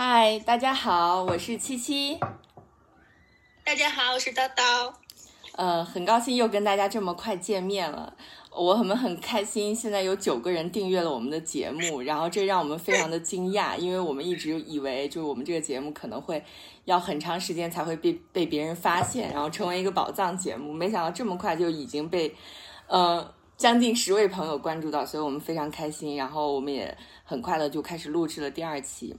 嗨，大家好，我是七七。大家好，我是叨叨。呃，很高兴又跟大家这么快见面了，我们很开心。现在有九个人订阅了我们的节目，然后这让我们非常的惊讶，因为我们一直以为就是我们这个节目可能会要很长时间才会被被别人发现，然后成为一个宝藏节目。没想到这么快就已经被呃将近十位朋友关注到，所以我们非常开心。然后我们也很快的就开始录制了第二期。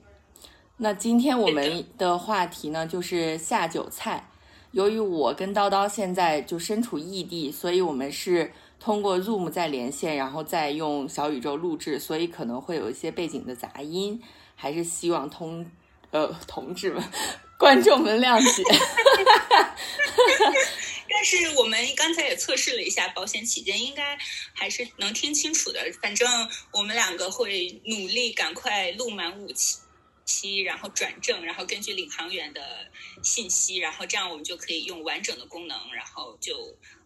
那今天我们的话题呢，就是下酒菜。由于我跟叨叨现在就身处异地，所以我们是通过 Zoom 在连线，然后再用小宇宙录制，所以可能会有一些背景的杂音，还是希望同呃同志们、观众们谅解。但是我们刚才也测试了一下，保险起见，应该还是能听清楚的。反正我们两个会努力赶快录满五期。期，然后转正，然后根据领航员的信息，然后这样我们就可以用完整的功能，然后就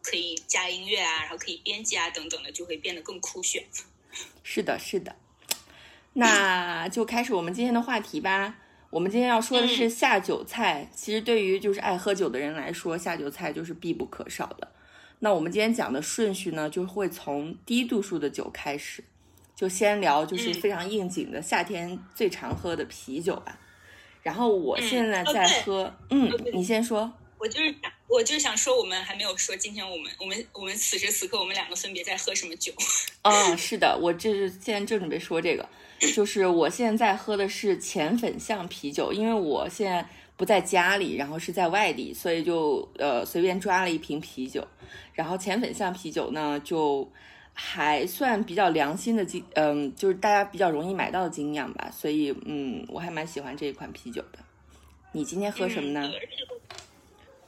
可以加音乐啊，然后可以编辑啊等等的，就会变得更酷炫。是的，是的。那 就开始我们今天的话题吧。我们今天要说的是下酒菜。其实对于就是爱喝酒的人来说，下酒菜就是必不可少的。那我们今天讲的顺序呢，就会从低度数的酒开始。就先聊，就是非常应景的夏天最常喝的啤酒吧。然后我现在在喝，嗯，你先说。我就是想，我就是想说，我们还没有说今天我们我们我们此时此刻我们两个分别在喝什么酒。嗯，是的，我这是现在正准备说这个，就是我现在喝的是浅粉象啤酒，因为我现在不在家里，然后是在外地，所以就呃随便抓了一瓶啤酒。然后浅粉象啤酒呢，就。还算比较良心的精，嗯，就是大家比较容易买到的精酿吧，所以，嗯，我还蛮喜欢这一款啤酒的。你今天喝什么呢？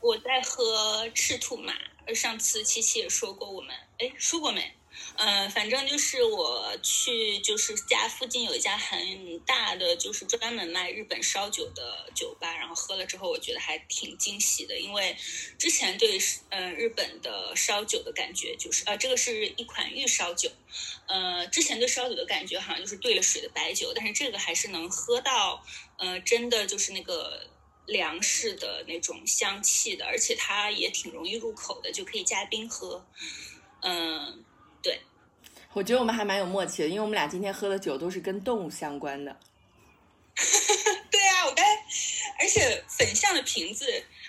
我在喝赤兔马，上次七七也说过，我们，哎，说过没？嗯，反正就是我去，就是家附近有一家很大的，就是专门卖日本烧酒的酒吧，然后喝了之后，我觉得还挺惊喜的，因为之前对嗯日本的烧酒的感觉就是，呃，这个是一款玉烧酒，呃，之前对烧酒的感觉好像就是兑了水的白酒，但是这个还是能喝到，呃，真的就是那个粮食的那种香气的，而且它也挺容易入口的，就可以加冰喝，嗯。对，我觉得我们还蛮有默契的，因为我们俩今天喝的酒都是跟动物相关的。对啊，我刚，而且粉象的瓶子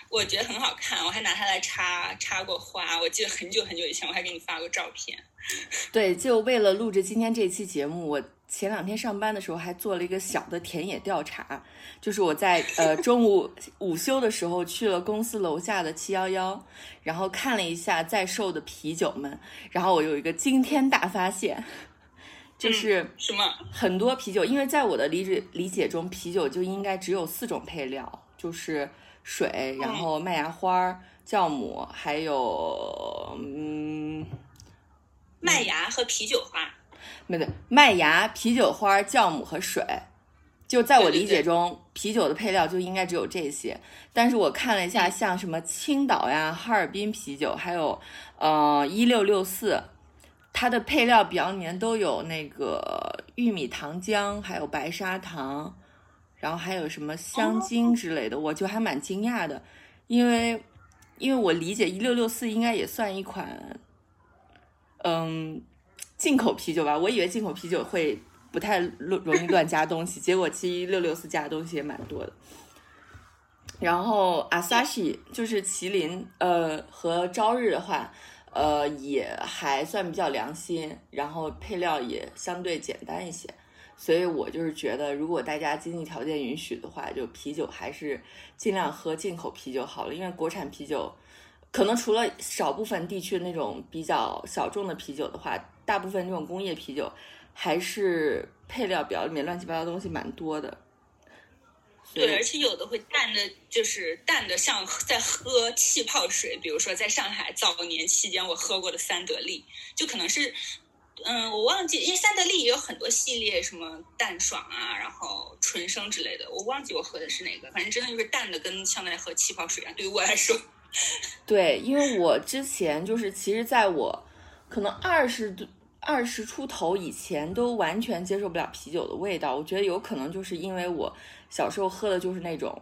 我觉得很好看，我还拿它来插插过花。我记得很久很久以前，我还给你发过照片。对，就为了录制今天这期节目，我。前两天上班的时候还做了一个小的田野调查，就是我在呃 中午午休的时候去了公司楼下的七幺幺，然后看了一下在售的啤酒们，然后我有一个惊天大发现，就是什么很多啤酒，因为在我的理解理解中，啤酒就应该只有四种配料，就是水，然后麦芽花、酵母，还有嗯麦芽和啤酒花。没对，麦芽、啤酒花、酵母和水，就在我理解中，啤酒的配料就应该只有这些。但是我看了一下，像什么青岛呀、哈尔滨啤酒，还有呃一六六四，它的配料表里面都有那个玉米糖浆，还有白砂糖，然后还有什么香精之类的，我就还蛮惊讶的，因为因为我理解一六六四应该也算一款，嗯。进口啤酒吧，我以为进口啤酒会不太容容易乱加东西，结果其实六六四加的东西也蛮多的。然后阿萨西就是麒麟，呃，和朝日的话，呃，也还算比较良心，然后配料也相对简单一些，所以我就是觉得，如果大家经济条件允许的话，就啤酒还是尽量喝进口啤酒好了，因为国产啤酒可能除了少部分地区那种比较小众的啤酒的话。大部分这种工业啤酒，还是配料表里面乱七八糟东西蛮多的。对，而且有的会淡的，就是淡的像在喝气泡水。比如说，在上海早年期间，我喝过的三得利，就可能是，嗯，我忘记，因为三得利也有很多系列，什么淡爽啊，然后纯生之类的，我忘记我喝的是哪个。反正真的就是淡的，跟像在喝气泡水一样。对于我来说，对，因为我之前就是，其实在我可能二十多。二十出头以前都完全接受不了啤酒的味道，我觉得有可能就是因为我小时候喝的就是那种，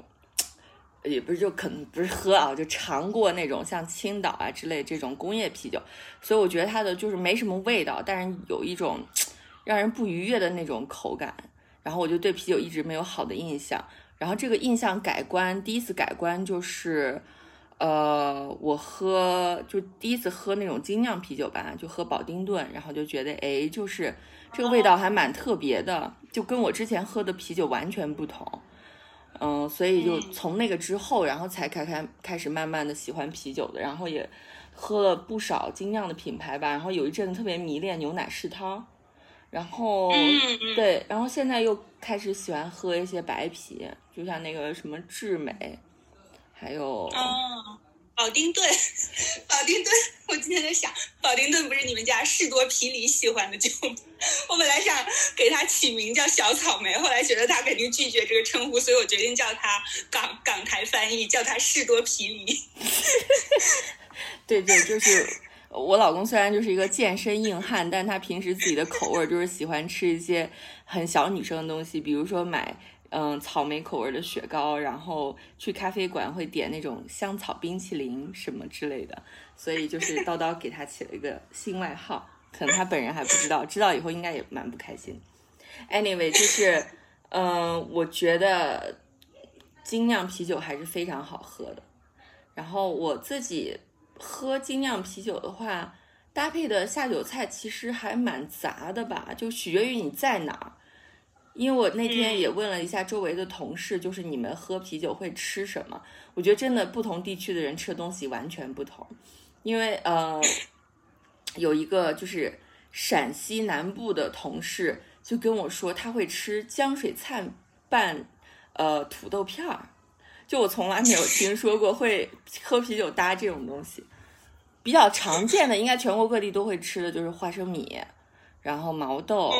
也不是就可能不是喝啊，就尝过那种像青岛啊之类这种工业啤酒，所以我觉得它的就是没什么味道，但是有一种 让人不愉悦的那种口感，然后我就对啤酒一直没有好的印象，然后这个印象改观，第一次改观就是。呃，我喝就第一次喝那种精酿啤酒吧，就喝保丁顿，然后就觉得哎，就是这个味道还蛮特别的，就跟我之前喝的啤酒完全不同。嗯，所以就从那个之后，然后才开开开始慢慢的喜欢啤酒的，然后也喝了不少精酿的品牌吧，然后有一阵子特别迷恋牛奶世汤，然后对，然后现在又开始喜欢喝一些白啤，就像那个什么智美。还有哦，保丁顿，保丁顿，我今天在想，保丁顿不是你们家士多啤梨喜欢的酒吗？我本来想给它起名叫小草莓，后来觉得他肯定拒绝这个称呼，所以我决定叫它港港台翻译，叫它士多啤梨。对对，就是我老公虽然就是一个健身硬汉，但他平时自己的口味就是喜欢吃一些很小女生的东西，比如说买。嗯，草莓口味的雪糕，然后去咖啡馆会点那种香草冰淇淋什么之类的，所以就是叨叨给他起了一个新外号，可能他本人还不知道，知道以后应该也蛮不开心。Anyway，就是，嗯，我觉得精酿啤酒还是非常好喝的。然后我自己喝精酿啤酒的话，搭配的下酒菜其实还蛮杂的吧，就取决于你在哪儿。因为我那天也问了一下周围的同事，就是你们喝啤酒会吃什么？我觉得真的不同地区的人吃的东西完全不同。因为呃，有一个就是陕西南部的同事就跟我说，他会吃江水菜拌呃土豆片儿，就我从来没有听说过会喝啤酒搭这种东西。比较常见的，应该全国各地都会吃的就是花生米，然后毛豆。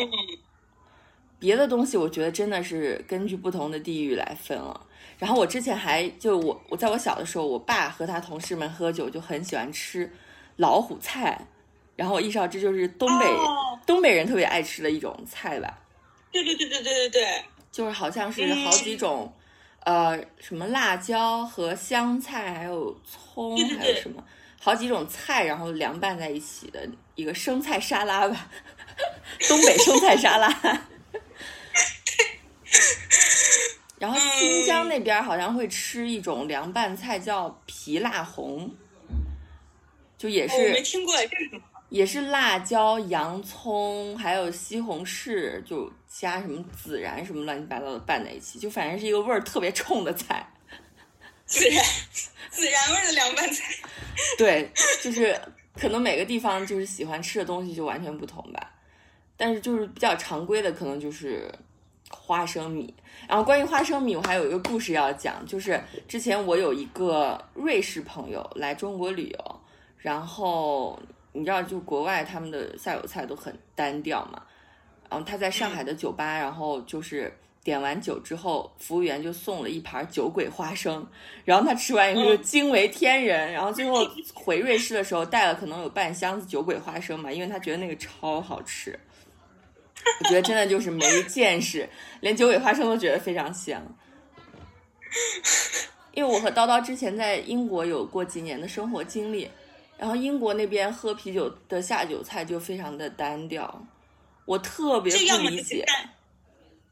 别的东西我觉得真的是根据不同的地域来分了。然后我之前还就我我在我小的时候，我爸和他同事们喝酒就很喜欢吃老虎菜，然后我意识到这就是东北东北人特别爱吃的一种菜吧。对对对对对对对，就是好像是好几种，呃，什么辣椒和香菜，还有葱，还有什么好几种菜，然后凉拌在一起的一个生菜沙拉吧，东北生菜沙拉。然后新疆那边好像会吃一种凉拌菜叫皮辣红，就也是没听过，也是辣椒、洋葱还有西红柿，就加什么孜然什么乱七八糟的拌在一起，就反正是一个味儿特别冲的菜。孜然，孜然味的凉拌菜。对，就是可能每个地方就是喜欢吃的东西就完全不同吧，但是就是比较常规的可能就是。花生米，然后关于花生米，我还有一个故事要讲，就是之前我有一个瑞士朋友来中国旅游，然后你知道，就国外他们的下酒菜都很单调嘛，然后他在上海的酒吧，然后就是点完酒之后，服务员就送了一盘酒鬼花生，然后他吃完以后就惊为天人，然后最后回瑞士的时候带了可能有半箱子酒鬼花生嘛，因为他觉得那个超好吃。我觉得真的就是没见识，连九尾花生都觉得非常香。因为我和叨叨之前在英国有过几年的生活经历，然后英国那边喝啤酒的下酒菜就非常的单调，我特别不理解。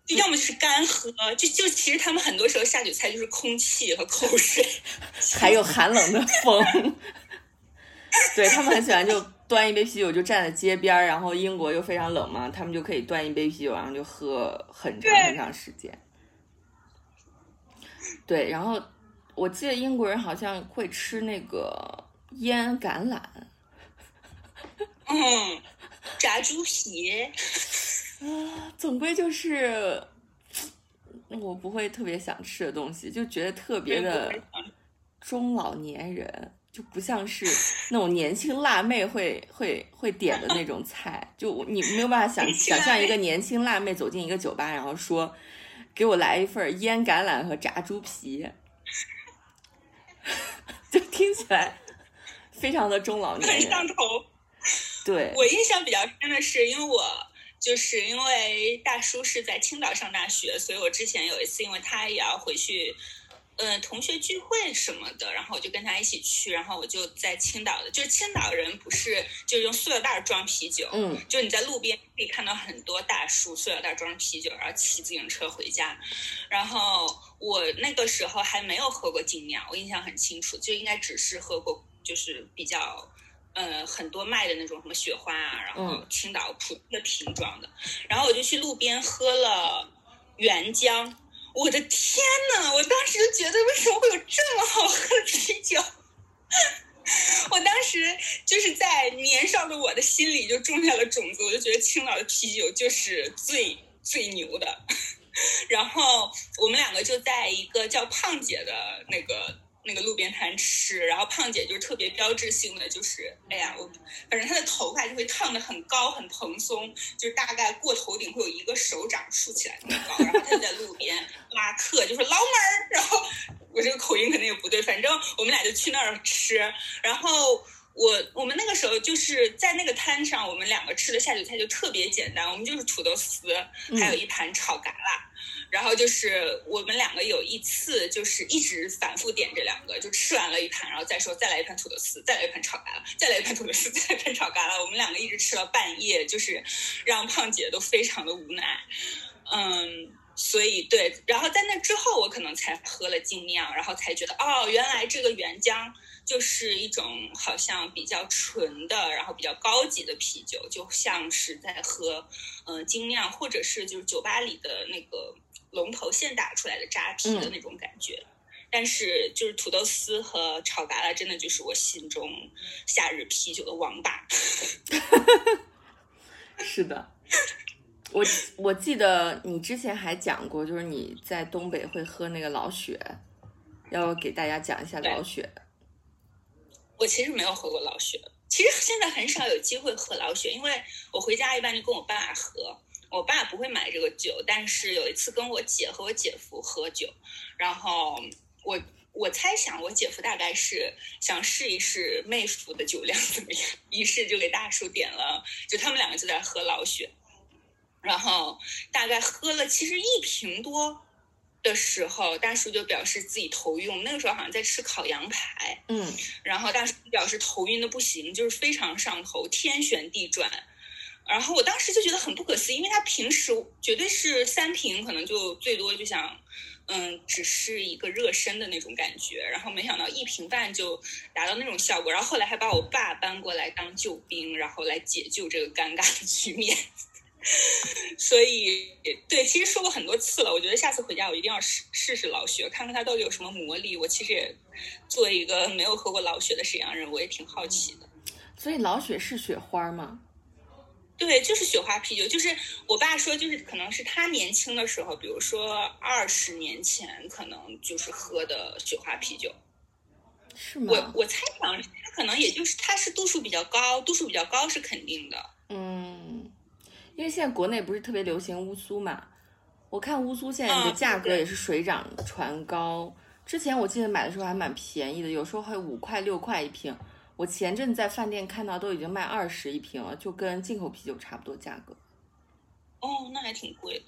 就要么就是干喝，就就其实他们很多时候下酒菜就是空气和口水，还有寒冷的风。对他们很喜欢就。端一杯啤酒就站在街边儿然后英国又非常冷嘛，他们就可以端一杯啤酒，然后就喝很长很长时间。对，然后我记得英国人好像会吃那个腌橄榄，嗯，炸猪皮，啊，总归就是我不会特别想吃的东西，就觉得特别的中老年人。就不像是那种年轻辣妹会会会点的那种菜，就你没有办法想想象一个年轻辣妹走进一个酒吧，然后说：“给我来一份腌橄榄和炸猪皮。”就听起来非常的中老年很。上头。对我印象比较深的是，因为我就是因为大叔是在青岛上大学，所以我之前有一次，因为他也要回去。呃，同学聚会什么的，然后我就跟他一起去，然后我就在青岛的，就是青岛人不是就用塑料袋装啤酒，嗯，就你在路边可以看到很多大叔塑料袋装啤酒，然后骑自行车回家。然后我那个时候还没有喝过精酿，我印象很清楚，就应该只是喝过就是比较呃很多卖的那种什么雪花啊，然后青岛普通的瓶装的，然后我就去路边喝了原浆。我的天呐！我当时就觉得，为什么会有这么好喝的啤酒？我当时就是在年少的我的心里就种下了种子，我就觉得青岛的啤酒就是最最牛的。然后我们两个就在一个叫胖姐的那个。那个路边摊吃，然后胖姐就特别标志性的就是，哎呀，我反正她的头发就会烫的很高很蓬松，就是大概过头顶会有一个手掌竖起来那么高，然后她就在路边拉客，就说老妹儿，然后我这个口音肯定也不对，反正我们俩就去那儿吃，然后我我们那个时候就是在那个摊上，我们两个吃的下酒菜就特别简单，我们就是土豆丝，还有一盘炒嘎啦。然后就是我们两个有一次就是一直反复点这两个，就吃完了一盘，然后再说再来一盘土豆丝，再来一盘炒嘎啦，再来一盘土豆丝，再来一盘炒嘎啦。我们两个一直吃了半夜，就是让胖姐都非常的无奈。嗯，所以对，然后在那之后我可能才喝了精酿，然后才觉得哦，原来这个原浆就是一种好像比较纯的，然后比较高级的啤酒，就像是在喝嗯精酿，或者是就是酒吧里的那个。龙头现打出来的扎啤的那种感觉，但是就是土豆丝和炒嘎啦，真的就是我心中夏日啤酒的王霸。是的，我我记得你之前还讲过，就是你在东北会喝那个老雪，要给大家讲一下老雪。我其实没有喝过老雪，其实现在很少有机会喝老雪，因为我回家一般就跟我爸喝。我爸不会买这个酒，但是有一次跟我姐和我姐夫喝酒，然后我我猜想我姐夫大概是想试一试妹夫的酒量怎么样，于是就给大叔点了，就他们两个就在喝老雪，然后大概喝了其实一瓶多的时候，大叔就表示自己头晕，那个时候好像在吃烤羊排，嗯，然后大叔表示头晕的不行，就是非常上头，天旋地转。然后我当时就觉得很不可思议，因为他平时绝对是三瓶，可能就最多就想，嗯，只是一个热身的那种感觉。然后没想到一瓶半就达到那种效果。然后后来还把我爸搬过来当救兵，然后来解救这个尴尬的局面。所以，对，其实说过很多次了。我觉得下次回家我一定要试试试老雪，看看它到底有什么魔力。我其实也作为一个没有喝过老雪的沈阳人，我也挺好奇的。所以老雪是雪花吗？对，就是雪花啤酒，就是我爸说，就是可能是他年轻的时候，比如说二十年前，可能就是喝的雪花啤酒，是吗？我我猜想，他可能也就是他是度数比较高，度数比较高是肯定的。嗯，因为现在国内不是特别流行乌苏嘛，我看乌苏现在的价格也是水涨船高，之前我记得买的时候还蛮便宜的，有时候还五块六块一瓶。我前阵在饭店看到都已经卖二十一瓶了，就跟进口啤酒差不多价格。哦，那还挺贵的。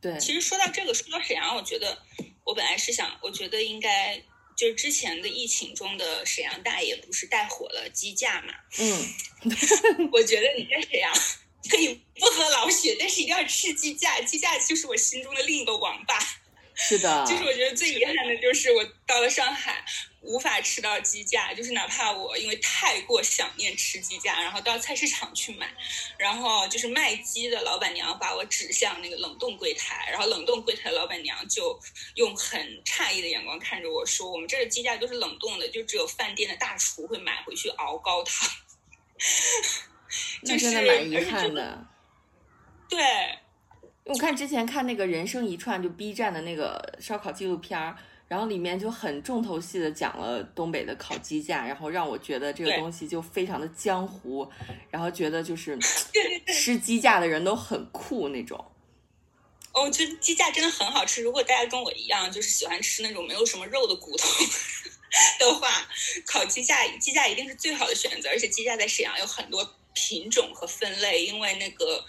对，其实说到这个，说到沈阳，我觉得我本来是想，我觉得应该就是之前的疫情中的沈阳大爷不是带火了鸡架嘛？嗯，我觉得你在沈阳可以不喝老雪，但是一定要吃鸡架，鸡架就是我心中的另一个王霸。是的，就是我觉得最遗憾的就是我到了上海。无法吃到鸡架，就是哪怕我因为太过想念吃鸡架，然后到菜市场去买，然后就是卖鸡的老板娘把我指向那个冷冻柜台，然后冷冻柜台老板娘就用很诧异的眼光看着我说：“我们这儿的鸡架都是冷冻的，就只有饭店的大厨会买回去熬高汤。”那真的蛮遗憾的。对，我看之前看那个人生一串，就 B 站的那个烧烤纪录片儿。然后里面就很重头戏的讲了东北的烤鸡架，然后让我觉得这个东西就非常的江湖，然后觉得就是 吃鸡架的人都很酷那种。哦，觉得鸡架真的很好吃。如果大家跟我一样，就是喜欢吃那种没有什么肉的骨头 的话，烤鸡架鸡架一定是最好的选择。而且鸡架在沈阳有很多品种和分类，因为那个，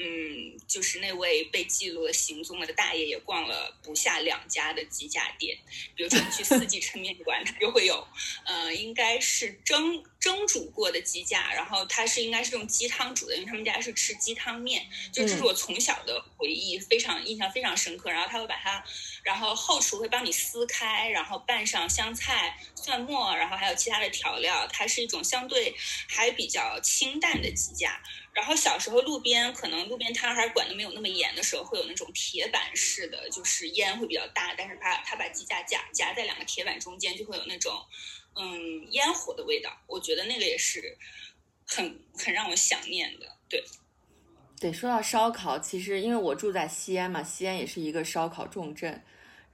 嗯，就是那位被记录了行踪的大爷也逛了不下两家的鸡架店，比如说你去四季 抻面馆，它就会有，呃，应该是蒸蒸煮过的鸡架，然后它是应该是用鸡汤煮的，因为他们家是吃鸡汤面，就这是我从小的回忆，非常印象非常深刻。然后他会把它，然后后厨会帮你撕开，然后拌上香菜、蒜末，然后还有其他的调料，它是一种相对还比较清淡。淡的鸡架，然后小时候路边可能路边摊还管的没有那么严的时候，会有那种铁板式的，就是烟会比较大，但是它它把鸡架夹夹在两个铁板中间，就会有那种嗯烟火的味道。我觉得那个也是很很让我想念的。对，对，说到烧烤，其实因为我住在西安嘛，西安也是一个烧烤重镇。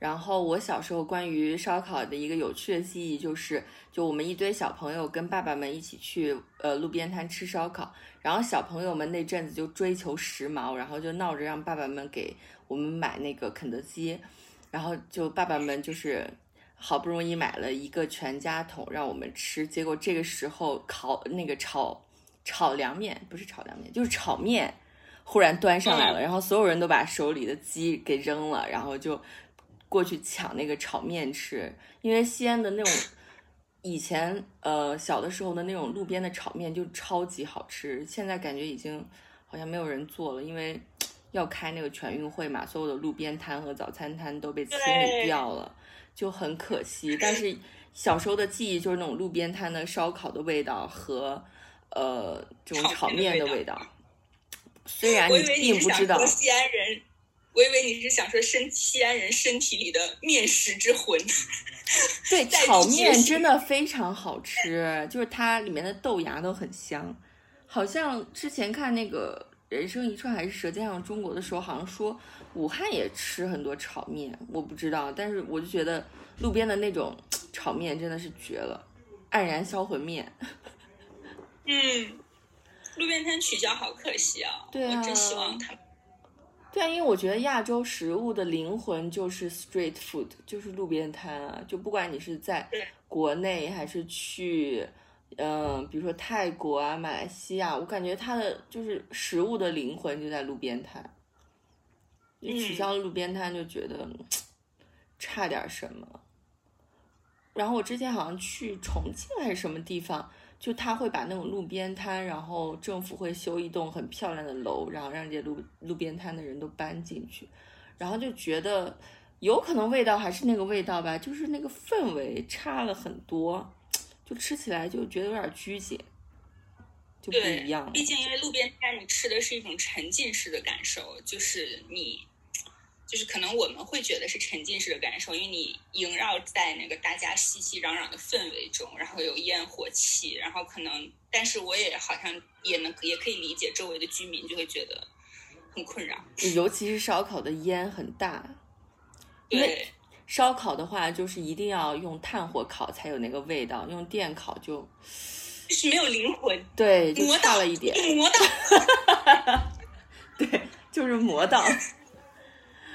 然后我小时候关于烧烤的一个有趣的记忆就是，就我们一堆小朋友跟爸爸们一起去呃路边摊吃烧烤，然后小朋友们那阵子就追求时髦，然后就闹着让爸爸们给我们买那个肯德基，然后就爸爸们就是好不容易买了一个全家桶让我们吃，结果这个时候烤那个炒炒凉面不是炒凉面就是炒面忽然端上来了，然后所有人都把手里的鸡给扔了，然后就。过去抢那个炒面吃，因为西安的那种以前呃小的时候的那种路边的炒面就超级好吃，现在感觉已经好像没有人做了，因为 要开那个全运会嘛，所有的路边摊和早餐摊都被清理掉了，就很可惜。但是小时候的记忆就是那种路边摊的烧烤的味道和呃这种炒面的味道，虽然你并不知道西安人。我以为你是想说身西安人身体里的面食之魂。对，炒面真的非常好吃，就是它里面的豆芽都很香。好像之前看那个《人生一串》还是《舌尖上中国》的时候，好像说武汉也吃很多炒面，我不知道。但是我就觉得路边的那种炒面真的是绝了，黯然销魂面。嗯，路边摊取消好可惜啊！对啊，我真希望他们。对啊，因为我觉得亚洲食物的灵魂就是 street food，就是路边摊啊。就不管你是在国内还是去，嗯，比如说泰国啊、马来西亚，我感觉它的就是食物的灵魂就在路边摊。你取消了路边摊，就觉得差点什么。然后我之前好像去重庆还是什么地方。就他会把那种路边摊，然后政府会修一栋很漂亮的楼，然后让这些路路边摊的人都搬进去，然后就觉得有可能味道还是那个味道吧，就是那个氛围差了很多，就吃起来就觉得有点拘谨，就不一样。毕竟因为路边摊，你吃的是一种沉浸式的感受，就是你。就是可能我们会觉得是沉浸式的感受，因为你萦绕在那个大家熙熙攘攘的氛围中，然后有烟火气，然后可能，但是我也好像也能也可以理解周围的居民就会觉得很困扰，尤其是烧烤的烟很大，对，烧烤的话就是一定要用炭火烤才有那个味道，用电烤就 就是没有灵魂，对，就差了一点，磨到，对，就是磨到。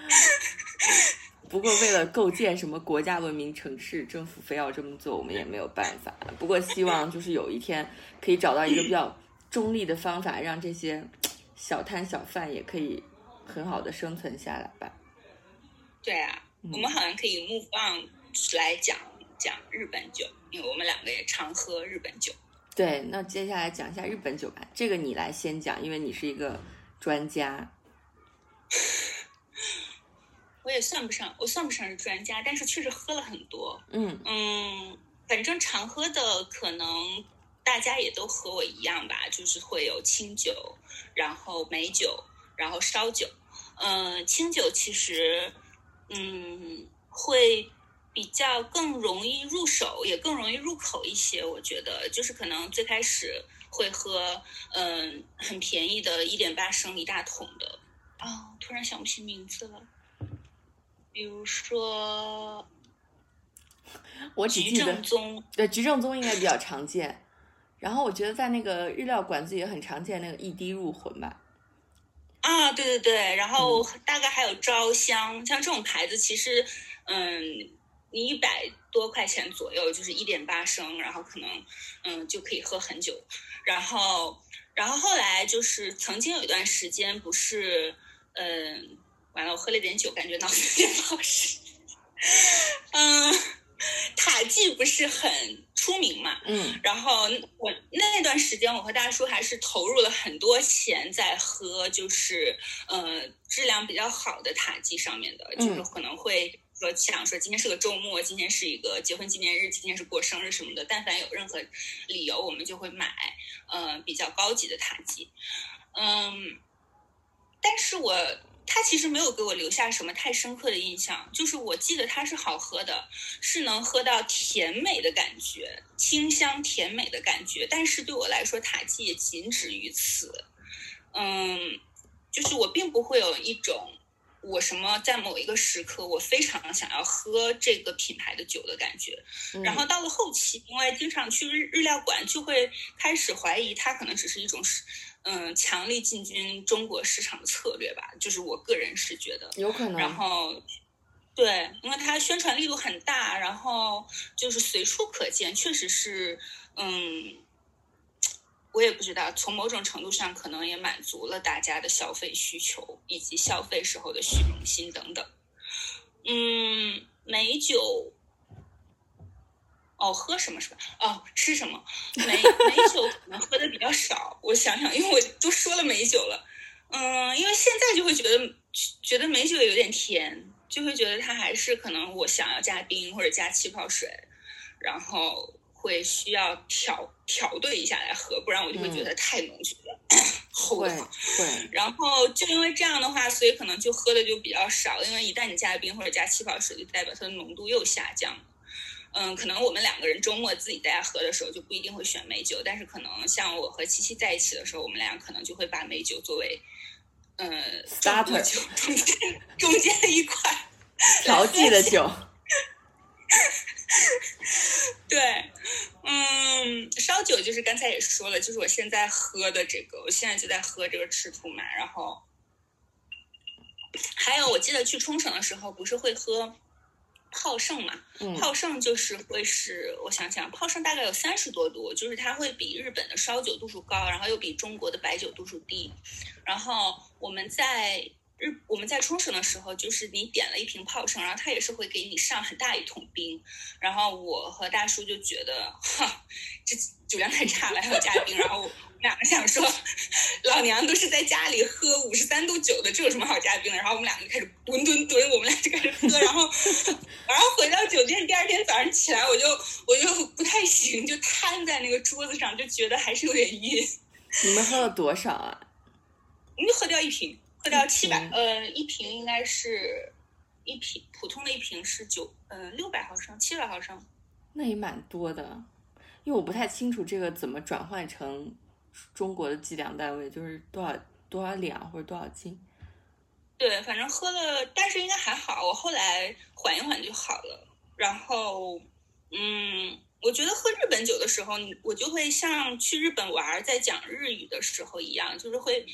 不过，为了构建什么国家文明城市，政府非要这么做，我们也没有办法。不过，希望就是有一天可以找到一个比较中立的方法，让这些小摊小贩也可以很好的生存下来吧。对啊，我们好像可以 move on 来讲讲日本酒，因为我们两个也常喝日本酒。对，那接下来讲一下日本酒吧，这个你来先讲，因为你是一个专家。我也算不上，我算不上是专家，但是确实喝了很多。嗯嗯，反正常喝的可能大家也都和我一样吧，就是会有清酒，然后美酒，然后烧酒。嗯，清酒其实嗯会比较更容易入手，也更容易入口一些。我觉得就是可能最开始会喝嗯很便宜的，一点八升一大桶的。啊，突然想不起名字了。比如说，我只记得对菊正宗应该比较常见。然后我觉得在那个日料馆子也很常见，那个一滴入魂吧。啊，对对对，然后大概还有招香，像这种牌子，其实嗯，你一百多块钱左右，就是一点八升，然后可能嗯就可以喝很久。然后。然后后来就是曾经有一段时间不是，嗯，完了，我喝了点酒，感觉脑子有点不好使。嗯，塔记不是很出名嘛？嗯，然后我那段时间，我和大叔还是投入了很多钱在喝，就是呃质量比较好的塔记上面的，就是可能会说想说今天是个周末，今天是一个结婚纪念日，今天是过生日什么的，但凡有任何理由，我们就会买呃比较高级的塔记，嗯，但是我。它其实没有给我留下什么太深刻的印象，就是我记得它是好喝的，是能喝到甜美的感觉，清香甜美的感觉。但是对我来说，塔基也仅止于此。嗯，就是我并不会有一种我什么在某一个时刻我非常想要喝这个品牌的酒的感觉。然后到了后期，因为经常去日日料馆，就会开始怀疑它可能只是一种嗯，强力进军中国市场的策略吧，就是我个人是觉得有可能。然后，对，因为它宣传力度很大，然后就是随处可见，确实是，嗯，我也不知道，从某种程度上可能也满足了大家的消费需求以及消费时候的虚荣心等等。嗯，美酒。哦，喝什么是吧？哦，吃什么？美美酒可能喝的比较少。我想想，因为我都说了美酒了，嗯，因为现在就会觉得觉得美酒有点甜，就会觉得它还是可能我想要加冰或者加气泡水，然后会需要调调兑一下来喝，不然我就会觉得太浓郁了，齁的慌。对。然后就因为这样的话，所以可能就喝的就比较少，因为一旦你加冰或者加气泡水，就代表它的浓度又下降了。嗯，可能我们两个人周末自己在家喝的时候就不一定会选美酒，但是可能像我和七七在一起的时候，我们俩可能就会把美酒作为，嗯，starter 酒中间中间的一块 调剂的酒。对，嗯，烧酒就是刚才也说了，就是我现在喝的这个，我现在就在喝这个赤兔马，然后还有我记得去冲绳的时候不是会喝。泡盛嘛，泡盛就是会是，我想想，泡盛大概有三十多度，就是它会比日本的烧酒度数高，然后又比中国的白酒度数低。然后我们在日我们在冲绳的时候，就是你点了一瓶泡盛，然后他也是会给你上很大一桶冰。然后我和大叔就觉得，哈，这酒量太差了，还要加冰。然后我们。两个想说，老娘都是在家里喝五十三度酒的，这有什么好加冰的？然后我们两个就开始蹲蹲蹲，我们俩就开始喝，然后，然后回到酒店，第二天早上起来，我就我就不太行，就瘫在那个桌子上，就觉得还是有点晕。你们喝了多少啊？我们喝掉一瓶，喝掉七百，呃，一瓶应该是一瓶普通的一瓶是九，呃，六百毫升，七百毫升，那也蛮多的，因为我不太清楚这个怎么转换成。中国的计量单位就是多少多少两或者多少斤？对，反正喝了，但是应该还好。我后来缓一缓就好了。然后，嗯，我觉得喝日本酒的时候，我就会像去日本玩在讲日语的时候一样，就是会。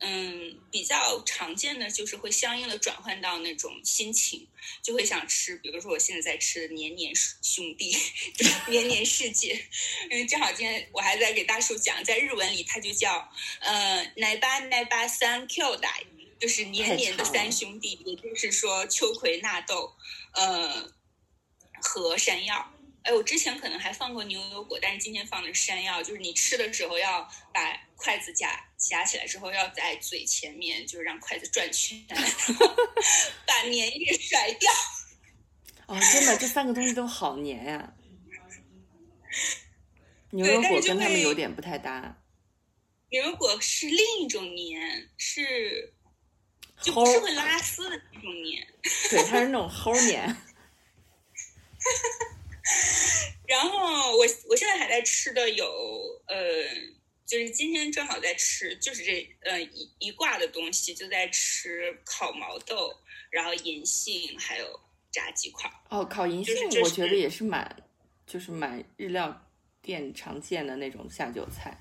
嗯，比较常见的就是会相应的转换到那种心情，就会想吃，比如说我现在在吃的年年兄弟，年年世界，因为正好今天我还在给大叔讲，在日文里它就叫呃奶巴奶巴三 Q 的，就是年年的三兄弟，也就是说秋葵纳豆，呃和山药。哎，我之前可能还放过牛油果，但是今天放的是山药。就是你吃的时候要把筷子夹夹起来之后，要在嘴前面，就是让筷子转圈，把粘液甩掉。哦，真的，这三个东西都好粘呀。牛油果跟他们有点不太搭。牛油果是另一种粘，是就不是会拉丝的那种粘。对，它是那种齁粘。然后我我现在还在吃的有呃，就是今天正好在吃，就是这呃一一挂的东西，就在吃烤毛豆，然后银杏，还有炸鸡块。哦，烤银杏我觉得也是蛮，就是蛮日料店常见的那种下酒菜。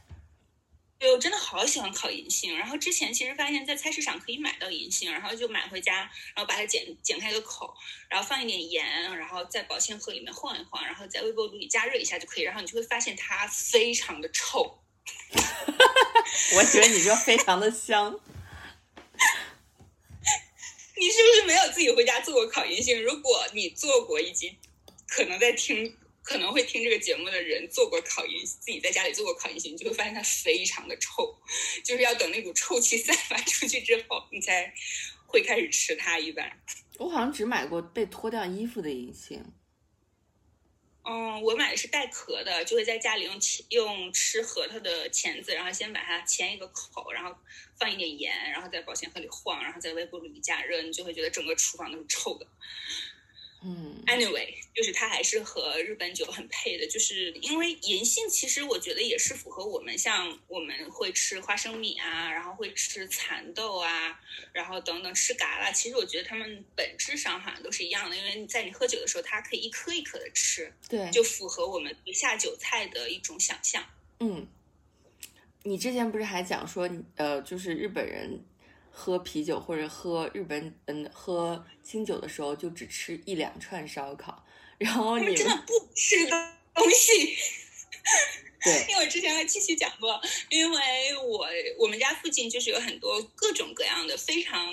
对，我真的好喜欢烤银杏。然后之前其实发现，在菜市场可以买到银杏，然后就买回家，然后把它剪剪开个口，然后放一点盐，然后在保鲜盒里面晃一晃，然后在微波炉里加热一下就可以。然后你就会发现它非常的臭，我觉得你说非常的香。你是不是没有自己回家做过烤银杏？如果你做过，以及可能在听。可能会听这个节目的人做过烤银，自己在家里做过烤银杏，你就会发现它非常的臭，就是要等那股臭气散发出去之后，你才会开始吃它。一般我好像只买过被脱掉衣服的银杏。嗯，我买的是带壳的，就会在家里用用吃核桃的钳子，然后先把它钳一个口，然后放一点盐，然后在保鲜盒里晃，然后在微波炉里加热，你就会觉得整个厨房都是臭的。嗯，anyway，就是它还是和日本酒很配的，就是因为银杏其实我觉得也是符合我们，像我们会吃花生米啊，然后会吃蚕豆啊，然后等等吃嘎啦，其实我觉得它们本质上好像都是一样的，因为在你喝酒的时候，它可以一颗一颗的吃，对，就符合我们下酒菜的一种想象。嗯，你之前不是还讲说，呃，就是日本人。喝啤酒或者喝日本嗯喝清酒的时候，就只吃一两串烧烤，然后你们真的不吃东西。对，因为我之前和七七讲过，因为我我们家附近就是有很多各种各样的非常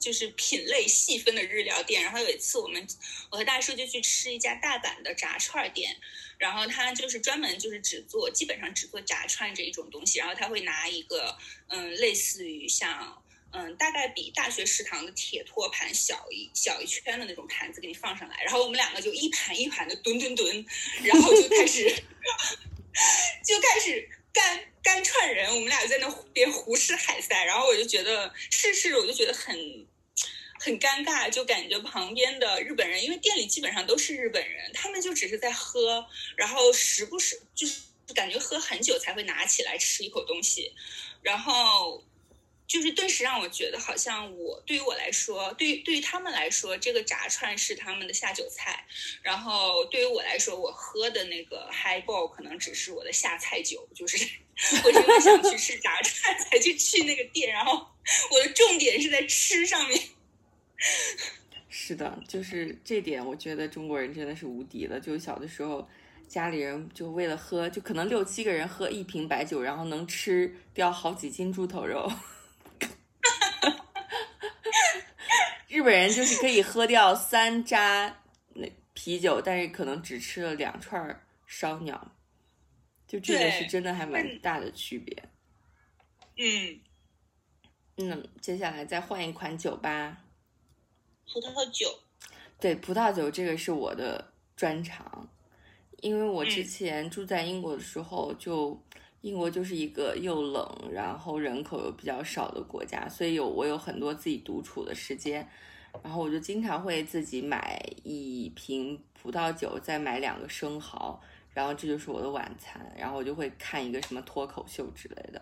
就是品类细分的日料店，然后有一次我们我和大叔就去吃一家大阪的炸串店，然后他就是专门就是只做基本上只做炸串这一种东西，然后他会拿一个嗯类似于像。嗯，大概比大学食堂的铁托盘小一小一圈的那种盘子给你放上来，然后我们两个就一盘一盘的吨吨吨，然后就开始 就开始干干串人，我们俩在那边胡吃海塞，然后我就觉得吃吃着我就觉得很很尴尬，就感觉旁边的日本人，因为店里基本上都是日本人，他们就只是在喝，然后时不时就是感觉喝很久才会拿起来吃一口东西，然后。就是顿时让我觉得，好像我对于我来说，对于对于他们来说，这个炸串是他们的下酒菜，然后对于我来说，我喝的那个 highball 可能只是我的下菜酒，就是 我真的想去吃炸串才去去那个店，然后我的重点是在吃上面。是的，就是这点，我觉得中国人真的是无敌了。就小的时候，家里人就为了喝，就可能六七个人喝一瓶白酒，然后能吃掉好几斤猪头肉。日本人就是可以喝掉三扎那啤酒，但是可能只吃了两串烧鸟，就这个是真的还蛮大的区别。嗯，嗯，接下来再换一款酒吧，葡萄酒。对，葡萄酒这个是我的专长，因为我之前住在英国的时候就。英国就是一个又冷，然后人口又比较少的国家，所以有我有很多自己独处的时间，然后我就经常会自己买一瓶葡萄酒，再买两个生蚝，然后这就是我的晚餐，然后我就会看一个什么脱口秀之类的，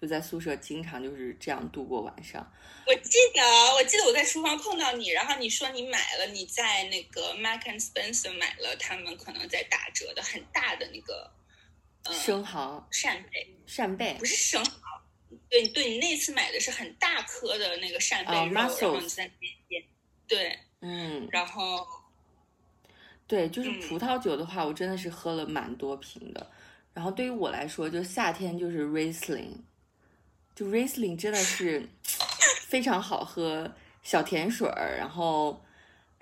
就在宿舍经常就是这样度过晚上。我记得，我记得我在厨房碰到你，然后你说你买了你在那个 Mark and Spencer 买了他们可能在打折的很大的那个。生蚝、扇贝、扇贝不是生蚝，对对，你那次买的是很大颗的那个扇贝肉，然后你在那边对，嗯，然后对，就是葡萄酒的话，我真的是喝了蛮多瓶的。然后对于我来说，就夏天就是 Riesling，就 Riesling 真的是 非常好喝，小甜水儿，然后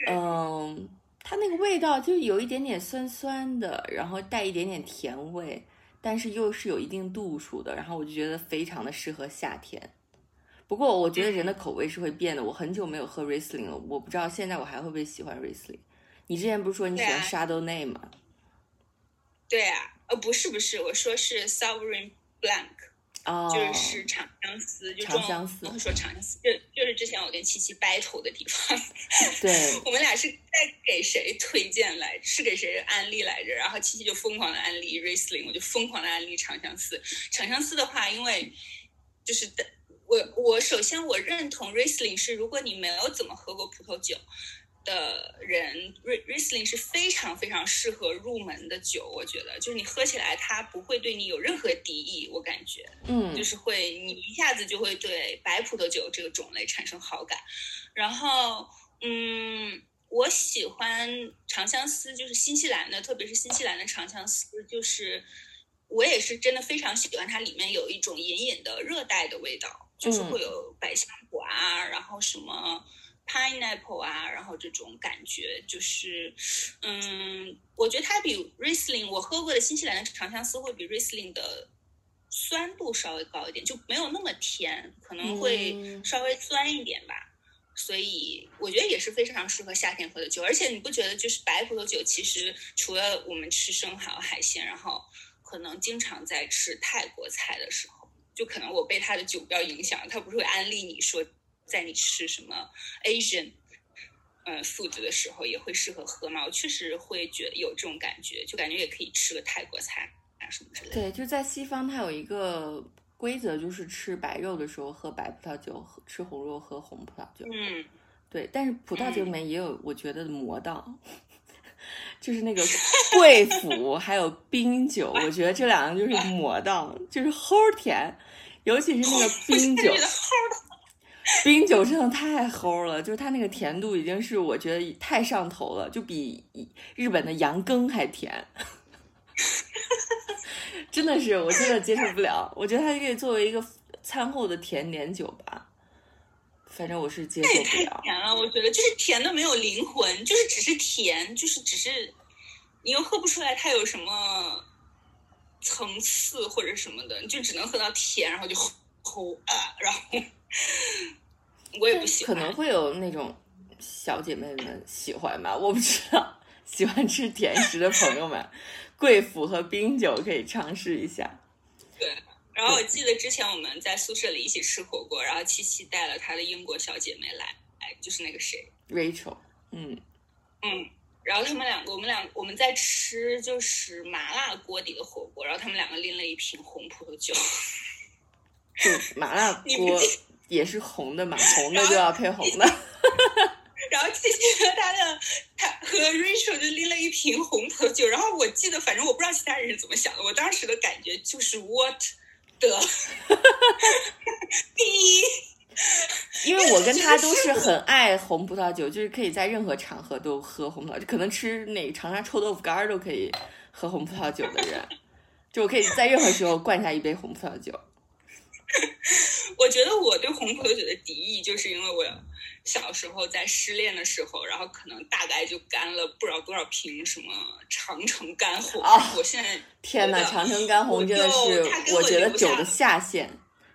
嗯，它那个味道就有一点点酸酸的，然后带一点点甜味。但是又是有一定度数的，然后我就觉得非常的适合夏天。不过我觉得人的口味是会变的，我很久没有喝 Riesling 了，我不知道现在我还会不会喜欢 Riesling。你之前不是说你喜欢 Chardonnay 吗？对啊，呃，不是不是，我说是 Sauvignon Blanc。哦，就是长相思，就长相思，会说长相思，就就是之前我跟七七 battle 的地方。对，我们俩是在给谁推荐来，是给谁安利来着？然后七七就疯狂的安利 Riesling，我就疯狂的安利长相思。长相思的话，因为就是的，我我首先我认同 Riesling 是，如果你没有怎么喝过葡萄酒。的人，Riesling 是非常非常适合入门的酒，我觉得，就是你喝起来它不会对你有任何敌意，我感觉，嗯，就是会你一下子就会对白葡萄酒这个种类产生好感。然后，嗯，我喜欢长相思，就是新西兰的，特别是新西兰的长相思，就是我也是真的非常喜欢它里面有一种隐隐的热带的味道，就是会有百香果啊，然后什么 pineapple 啊，然后这种感觉就是，嗯，我觉得它比 Riesling 我喝过的新西兰的长相思会比 Riesling 的酸度稍微高一点，就没有那么甜，可能会稍微酸一点吧。所以我觉得也是非常适合夏天喝的酒，而且你不觉得就是白葡萄酒，其实除了我们吃生蚝、海鲜，然后可能经常在吃泰国菜的时候，就可能我被他的酒标影响，他不是会安利你说，在你吃什么 Asian 嗯 food 的时候也会适合喝嘛？我确实会觉得有这种感觉，就感觉也可以吃个泰国菜啊什么之类的。对，就在西方，它有一个。规则就是吃白肉的时候喝白葡萄酒，吃红肉喝红葡萄酒。嗯，对。但是葡萄酒里面也有我觉得魔道，就是那个贵腐还有冰酒，我觉得这两个就是魔道，就是齁甜，尤其是那个 冰酒。冰酒真的太齁了，就是它那个甜度已经是我觉得太上头了，就比日本的羊羹还甜。真的是，我真的接受不了。我觉得它可以作为一个餐后的甜点酒吧，反正我是接受不了。太甜了，我觉得就是甜的没有灵魂，就是只是甜，就是只是你又喝不出来它有什么层次或者什么的，你就只能喝到甜，然后就齁啊，然后我也不喜欢。可能会有那种小姐妹们喜欢吧，我不知道。喜欢吃甜食的朋友们。贵腐和冰酒可以尝试一下。对，然后我记得之前我们在宿舍里一起吃火锅，然后七七带了她的英国小姐妹来，哎，就是那个谁，Rachel，嗯嗯，然后他们两个，我们俩我们在吃就是麻辣锅底的火锅，然后他们两个拎了一瓶红葡萄酒，就麻辣 锅也是红的嘛，红的就要配红的。然后七七和他的他和 Rachel 就拎了一瓶红葡萄酒，然后我记得，反正我不知道其他人是怎么想的，我当时的感觉就是 What 的第一，因为我跟他都是 很爱红葡萄酒，就是可以在任何场合都喝红葡萄酒，可能吃那长沙臭豆腐干儿都可以喝红葡萄酒的人，就我可以在任何时候灌下一杯红葡萄酒。我觉得我对红葡萄酒的敌意，就是因为我。小时候在失恋的时候，然后可能大概就干了不知道多少瓶什么长城干红。我现在天哪，长城干红真的是我觉得酒的下限，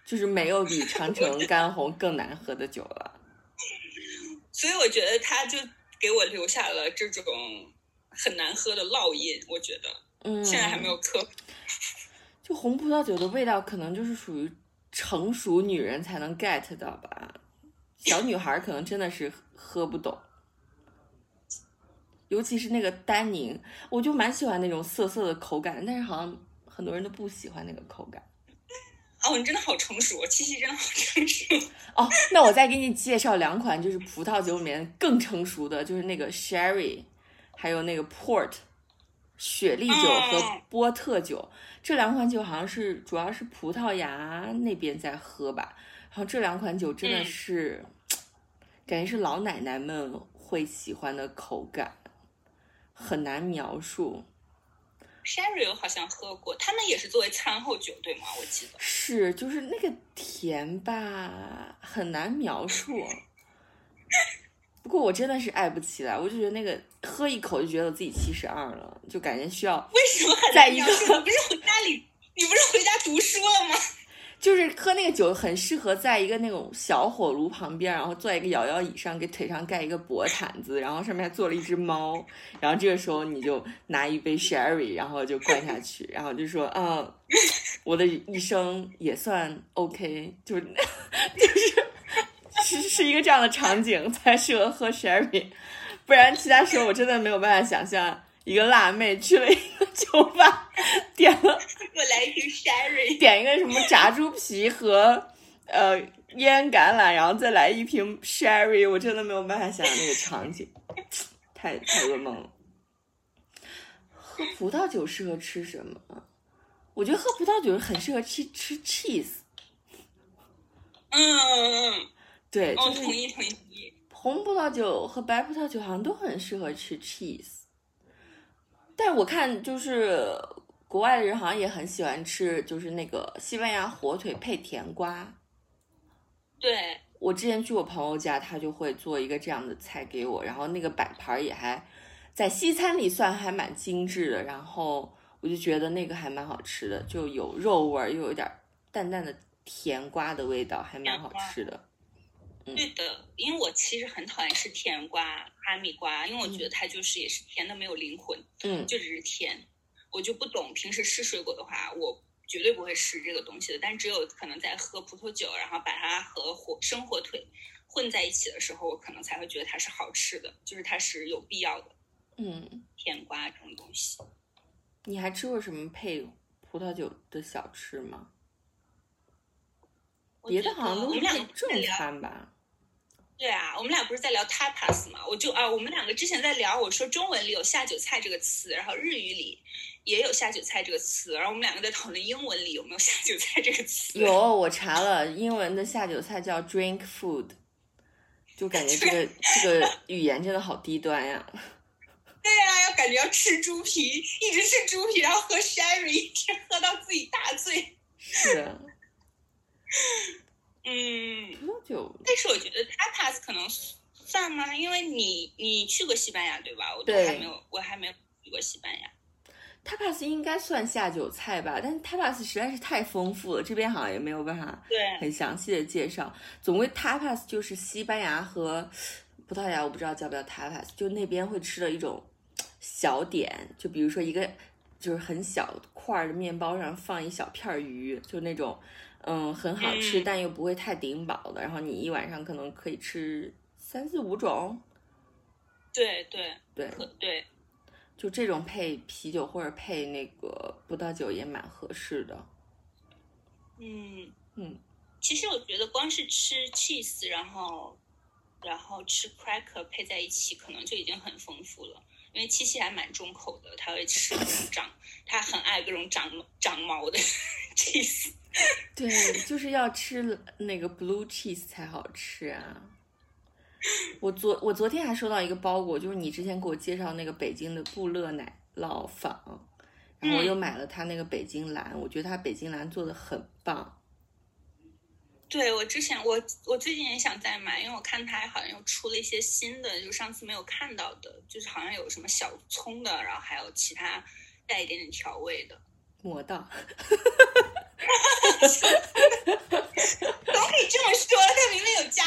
就是没有比长城干红更难喝的酒了。所以我觉得他就给我留下了这种很难喝的烙印。我觉得，嗯，现在还没有克。就红葡萄酒的味道，可能就是属于成熟女人才能 get 到吧。小女孩可能真的是喝不懂，尤其是那个丹宁，我就蛮喜欢那种涩涩的口感，但是好像很多人都不喜欢那个口感。哦，你真的好成熟，七夕真的好成熟。哦，那我再给你介绍两款，就是葡萄酒里面更成熟的，就是那个 Sherry，还有那个 Port，雪莉酒和波特酒，这两款酒好像是主要是葡萄牙那边在喝吧。然后这两款酒真的是。感觉是老奶奶们会喜欢的口感，很难描述。Sherry 我好像喝过，他们也是作为餐后酒，对吗？我记得是，就是那个甜吧，很难描述。不过我真的是爱不起来，我就觉得那个喝一口就觉得自己七十二了，就感觉需要为什么在一个不是回家里，你不是回家读书了吗？就是喝那个酒很适合在一个那种小火炉旁边，然后坐在一个摇摇椅上，给腿上盖一个薄毯子，然后上面还坐了一只猫，然后这个时候你就拿一杯 sherry，然后就灌下去，然后就说，嗯，我的一生也算 OK，就是 就是是是一个这样的场景才适合喝 sherry，不然其他时候我真的没有办法想象。一个辣妹去了一个酒吧，点了我来一瓶 sherry，点一个什么炸猪皮和呃腌橄榄，然后再来一瓶 sherry，我真的没有办法想象那个场景，太太噩梦了。喝葡萄酒适合吃什么？我觉得喝葡萄酒很适合吃吃 cheese。嗯嗯嗯，对，哦，同意同意同意。红葡萄酒和白葡萄酒好像都很适合吃 cheese。但我看就是国外的人好像也很喜欢吃，就是那个西班牙火腿配甜瓜。对，我之前去我朋友家，他就会做一个这样的菜给我，然后那个摆盘也还在西餐里算还蛮精致的，然后我就觉得那个还蛮好吃的，就有肉味儿，又有点淡淡的甜瓜的味道，还蛮好吃的。对的，因为我其实很讨厌吃甜瓜、哈密瓜，因为我觉得它就是也是甜的，没有灵魂，嗯，就只是甜。我就不懂，平时吃水果的话，我绝对不会吃这个东西的。但只有可能在喝葡萄酒，然后把它和火生火腿混在一起的时候，我可能才会觉得它是好吃的，就是它是有必要的。嗯，甜瓜这种东西，你还吃过什么配葡萄酒的小吃吗？别的好像都是配正餐吧。对啊，我们俩不是在聊 tapas 吗？我就啊，我们两个之前在聊，我说中文里有下酒菜这个词，然后日语里也有下酒菜这个词，然后我们两个在讨论英文里有没有下酒菜这个词。有，我查了，英文的下酒菜叫 drink food，就感觉这个这个语言真的好低端呀。对呀，要感觉要吃猪皮，一直吃猪皮，然后喝 sherry，一直喝到自己大醉。是。嗯，葡萄酒。但是我觉得 tapas 可能算吗？因为你你去过西班牙对吧？我都，还没有，我还没有去过西班牙。tapas 应该算下酒菜吧，但是 tapas 实在是太丰富了，这边好像也没有办法对很详细的介绍。总归 tapas 就是西班牙和葡萄牙，我不知道叫不叫 tapas，就那边会吃的一种小点，就比如说一个就是很小块的面包上放一小片鱼，就那种。嗯，很好吃，但又不会太顶饱的。然后你一晚上可能可以吃三四五种。对对对对，就这种配啤酒或者配那个葡萄酒也蛮合适的。嗯嗯，其实我觉得光是吃 cheese，然后然后吃 cracker 配在一起，可能就已经很丰富了。因为七七还蛮重口的，他会吃长，他很爱各种长长毛的 cheese。对，就是要吃那个 blue cheese 才好吃啊！我昨我昨天还收到一个包裹，就是你之前给我介绍那个北京的布乐奶酪坊，然后我又买了他那个北京蓝，我觉得他北京蓝做的很棒。对我之前我我最近也想再买，因为我看他好像又出了一些新的，就上次没有看到的，就是好像有什么小葱的，然后还有其他带一点点调味的。魔道。怎么可以这么说？他明明有加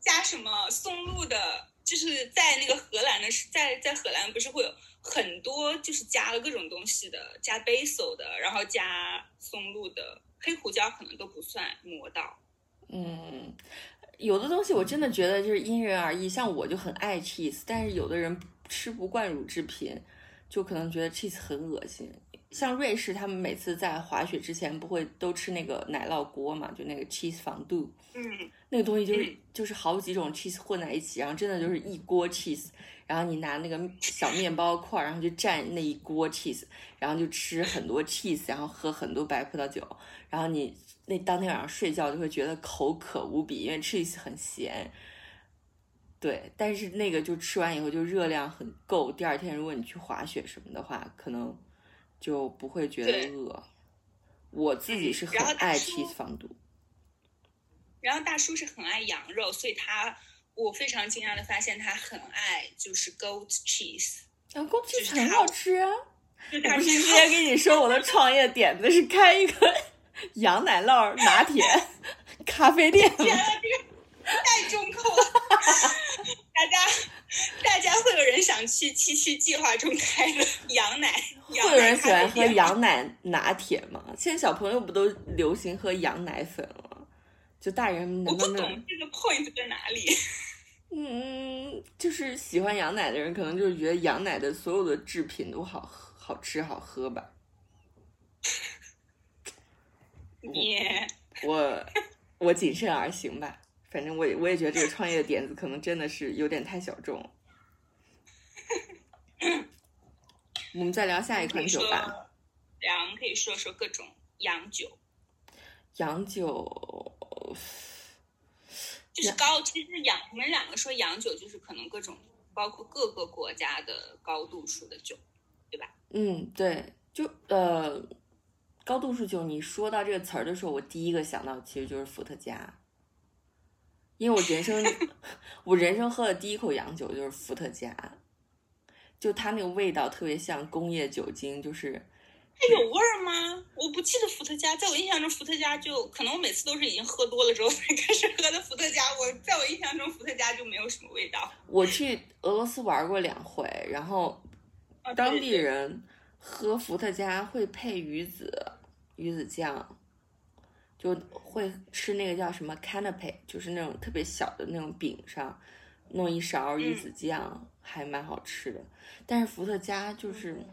加什么松露的，就是在那个荷兰的，在在荷兰不是会有很多就是加了各种东西的，加 basil 的，然后加松露的，黑胡椒可能都不算魔道。嗯，有的东西我真的觉得就是因人而异，像我就很爱 cheese，但是有的人吃不惯乳制品，就可能觉得 cheese 很恶心。像瑞士，他们每次在滑雪之前不会都吃那个奶酪锅嘛？就那个 cheese 防度，嗯，那个东西就是就是好几种 cheese 混在一起，然后真的就是一锅 cheese，然后你拿那个小面包块，然后就蘸那一锅 cheese，然后就吃很多 cheese，然后喝很多白葡萄酒，然后你那当天晚上睡觉就会觉得口渴无比，因为 cheese 很咸。对，但是那个就吃完以后就热量很够，第二天如果你去滑雪什么的话，可能。就不会觉得饿，我自己是很爱 cheese 防毒。然后大叔是很爱羊肉，所以他我非常惊讶的发现他很爱就是 goat cheese。啊，goat cheese 很好吃啊！我不是之前跟你说我的创业点子是开一个 羊奶酪拿铁 咖啡店 吗？太重口了，大家大家会有人想去七七计划中开的羊奶，会有人喜欢喝羊 奶拿铁吗？现在小朋友不都流行喝羊奶粉了？就大人能不能？我不懂这个 point 在哪里。嗯，就是喜欢羊奶的人，可能就是觉得羊奶的所有的制品都好好吃好喝吧。你我我谨慎而行吧。反正我也我也觉得这个创业的点子可能真的是有点太小众。我们再聊下一款酒吧。对，我们可以说说各种洋酒。洋酒就是高，其实洋我们两个说洋酒就是可能各种包括各个国家的高度数的酒，对吧？嗯，对，就呃，高度数酒，你说到这个词儿的时候，我第一个想到其实就是伏特加，因为我人生我人生喝的第一口洋酒就是伏特加，就它那个味道特别像工业酒精，就是它有味儿吗？我不记得伏特加，在我印象中伏特加就可能我每次都是已经喝多了之后才开始喝的伏特加，我在我印象中伏特加就没有什么味道。我去俄罗斯玩过两回，然后啊当地人喝伏特加会配鱼子鱼子酱，就会吃那个叫什么 canapé，就是那种特别小的那种饼上弄一勺鱼子酱，还蛮好吃的。但是伏特加就是，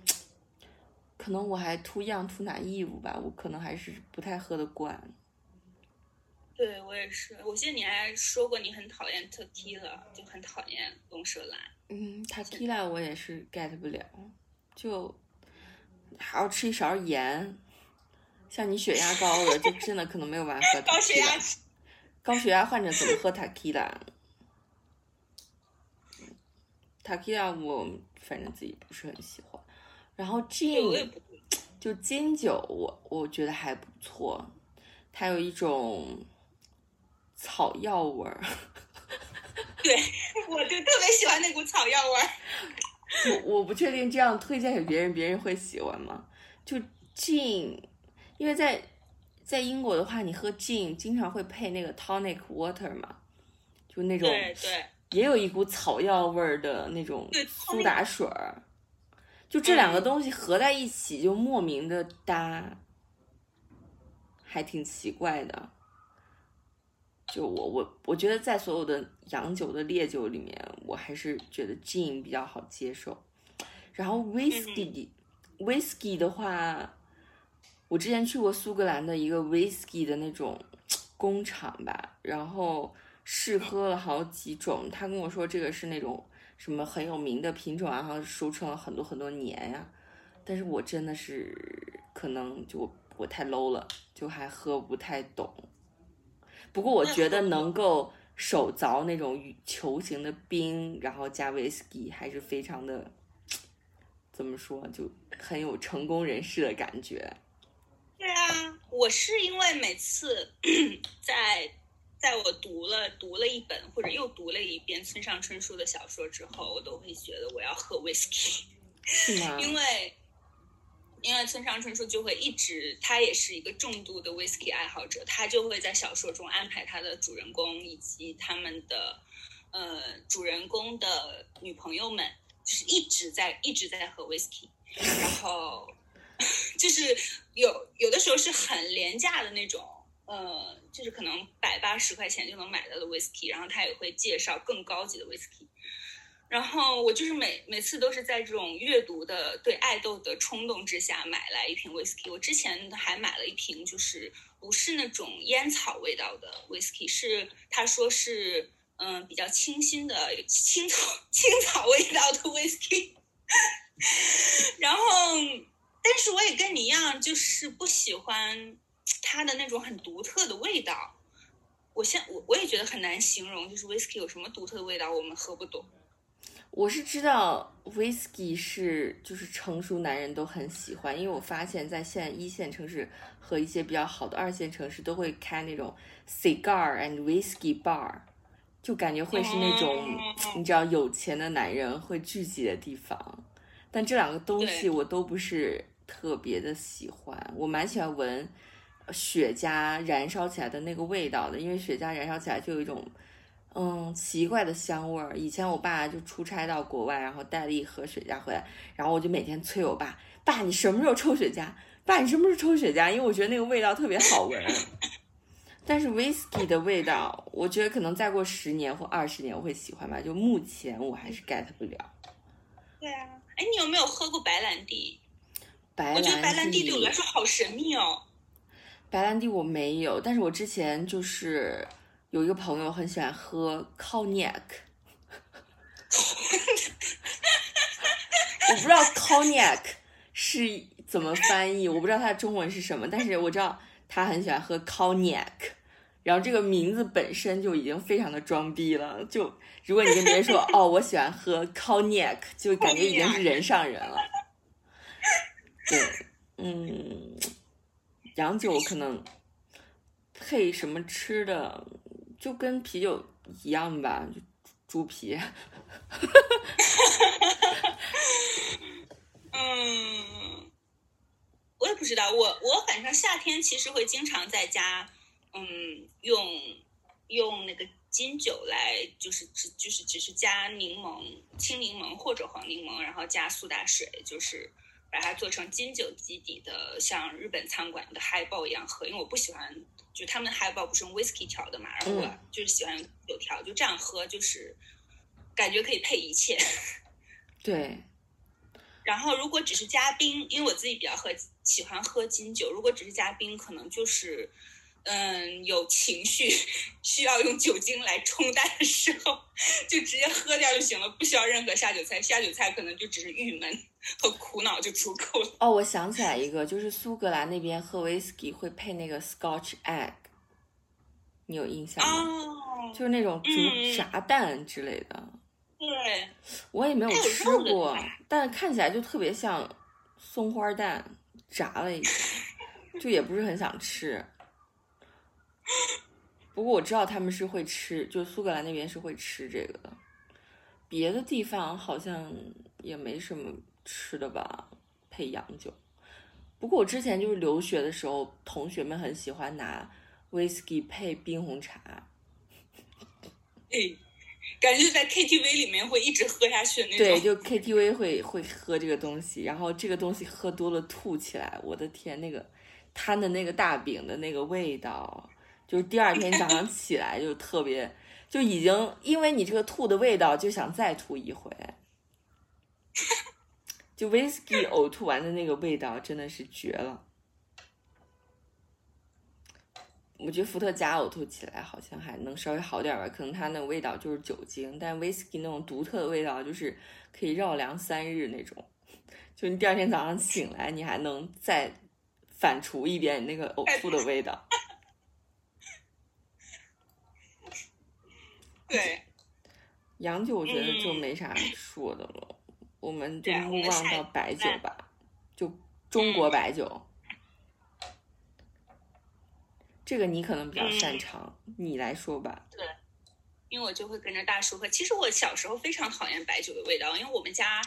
可能我还 too young too naive 吧，我可能还是不太喝得惯。对我也是，我记得你还说过你很讨厌 tequila，就很讨厌龙舌兰。嗯，tequila 我也是 get 不了，就还要吃一勺盐。像你血压高的，就真的可能没有办法喝。高血压高血压患者怎么喝 tequila？tequila 我反正自己不是很喜欢。然后对我也 gin 就金酒我，我觉得还不错，它有一种草药味儿。对，我就特别喜欢那股草药味儿。我我不确定这样推荐给别人，别人会喜欢吗？就 gin，因为在在英国的话，你喝 gin 经常会配那个 tonic water 嘛，就那种对对，也有一股草药味儿的那种苏打水儿，就这两个嗯东西合在一起就莫名的搭，还挺奇怪的。就我我我觉得在所有的洋酒的烈酒里面，我还是觉得 gin 比较好接受。然后 whisky、whisky 的话，我之前去过苏格兰的一个 whisky 的那种工厂吧，然后试喝了好几种。他跟我说这个是那种什么很有名的品种啊，然后熟成了很多很多年呀、但是我真的是可能就我我太 low 了，就还喝不太懂。不过我觉得能够手凿那种球形的冰，然后加 whisky 还是非常的，怎么说就很有成功人士的感觉。对啊，我是因为每次 在在我读了读了一本或者又读了一遍村上春树的小说之后，我都会觉得我要喝 whisky，因为因为村上春树就会一直，他也是一个重度的 whisky 爱好者，他就会在小说中安排他的主人公以及他们的呃主人公的女朋友们，就是一直在一直在喝 whisky，然后就是有有的时候是很廉价的那种。呃，就是可能百八十块钱就能买到的 whisky，然后他也会介绍更高级的 whisky，然后我就是每每次都是在这种阅读的对爱豆的冲动之下买来一瓶 whisky。我之前还买了一瓶，就是不是那种烟草味道的 whisky，是他说是嗯比较清新的青草 青草味道的 whisky。然后，但是我也跟你一样，就是不喜欢它的那种很独特的味道。我现我我也觉得很难形容，就是 whisky 有什么独特的味道，我们喝不懂。我是知道 whisky 是就是成熟男人都很喜欢，因为我发现在现在一线城市和一些比较好的二线城市都会开那种 cigar and whisky bar，就感觉会是那种哦你知道有钱的男人会聚集的地方。但这两个东西我都不是特别的喜欢，我蛮喜欢闻雪茄燃烧起来的那个味道的，因为雪茄燃烧起来就有一种。嗯，奇怪的香味儿。以前我爸就出差到国外，然后带了一盒雪茄回来，然后我就每天催我爸：“爸，你什么时候抽雪茄？爸，你什么时候抽雪茄？”因为我觉得那个味道特别好闻。但是 whisky 的味道，我觉得可能再过十年或二十年我会喜欢吧。就目前我还是 get 不了。对啊，哎，你有没有喝过白兰地？白我觉得白兰兰地对我来说好神秘哦。白兰地我没有，但是我之前就是有一个朋友很喜欢喝 cognac，我不知道 cognac 是怎么翻译，我不知道它的中文是什么，但是我知道他很喜欢喝 cognac，然后这个名字本身就已经非常的装逼了。就如果你跟别人说哦，我喜欢喝 cognac，就感觉已经是人上人了。对，嗯，洋酒可能配什么吃的，就跟啤酒一样吧，就猪皮。嗯，我也不知道，我我反正夏天其实会经常在家，嗯，用用那个金酒来，就是只就是只是加柠檬、青柠檬或者黄柠檬，然后加苏打水，就是把它做成金酒基底的，像日本餐馆的 highball 一样喝。因为我不喜欢，就他们的 highball 不是用 whisky 调的嘛，然后我就是喜欢酒调，就这样喝，就是感觉可以配一切。对。然后，如果只是加冰，因为我自己比较喝喜欢喝金酒，如果只是加冰，可能就是，嗯，有情绪需要用酒精来冲淡的时候，就直接喝掉就行了，不需要任何下酒菜。下酒菜可能就只是郁闷和苦恼就足够了。哦，我想起来一个，就是苏格兰那边喝威士忌会配那个 Scotch egg，你有印象吗？就是那种煮炸蛋之类的。对，我也没有吃过，但看起来就特别像松花蛋炸了一下，就也不是很想吃。不过我知道他们是会吃，就苏格兰那边是会吃这个的，别的地方好像也没什么吃的吧，配洋酒。不过我之前就是留学的时候，同学们很喜欢拿 whisky 配冰红茶。哎。感觉在 KTV 里面会一直喝下去的那种。对，就 KTV 会会喝这个东西，然后这个东西喝多了吐起来，我的天，那个摊的那个大饼的那个味道，就是第二天早上起来就特别，就已经因为你这个吐的味道就想再吐一回，就 whisky 呕吐完的那个味道真的是绝了。我觉得伏特加呕吐起来好像还能稍微好点吧，可能它那个味道就是酒精，但威士忌那种独特的味道就是可以绕梁三日那种，就你第二天早上醒来，你还能再反刍一遍你那个呕吐的味道。对，洋酒我觉得就没啥说的了，我们就目望到白酒吧，就中国白酒。这个你可能比较擅长，你来说吧。对，因为我就会跟着大叔喝。其实我小时候非常讨厌白酒的味道，因为我们家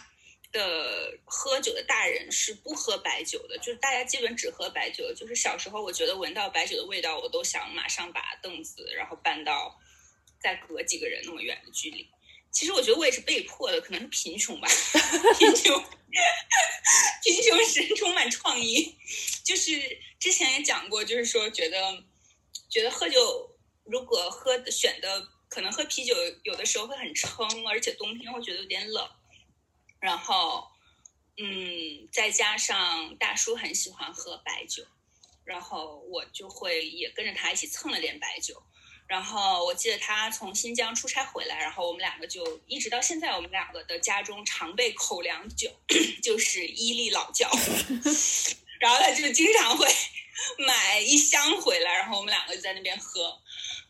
的喝酒的大人是不喝白酒的，就是大家基本只喝白酒。就是小时候，我觉得闻到白酒的味道，我都想马上把凳子然后搬到再隔几个人那么远的距离。其实我觉得我也是被迫的，可能是贫穷吧，贫穷，贫穷使人充满创意。就是之前也讲过，就是说觉得。觉得喝酒，如果喝的选的可能喝啤酒，有的时候会很撑，而且冬天会觉得有点冷。然后，嗯，再加上大叔很喜欢喝白酒，然后我就会也跟着他一起蹭了点白酒。然后我记得他从新疆出差回来，然后我们两个就一直到现在，我们两个的家中常备口粮酒 就是伊利老窖，然后他就经常会。买一箱回来，然后我们两个就在那边喝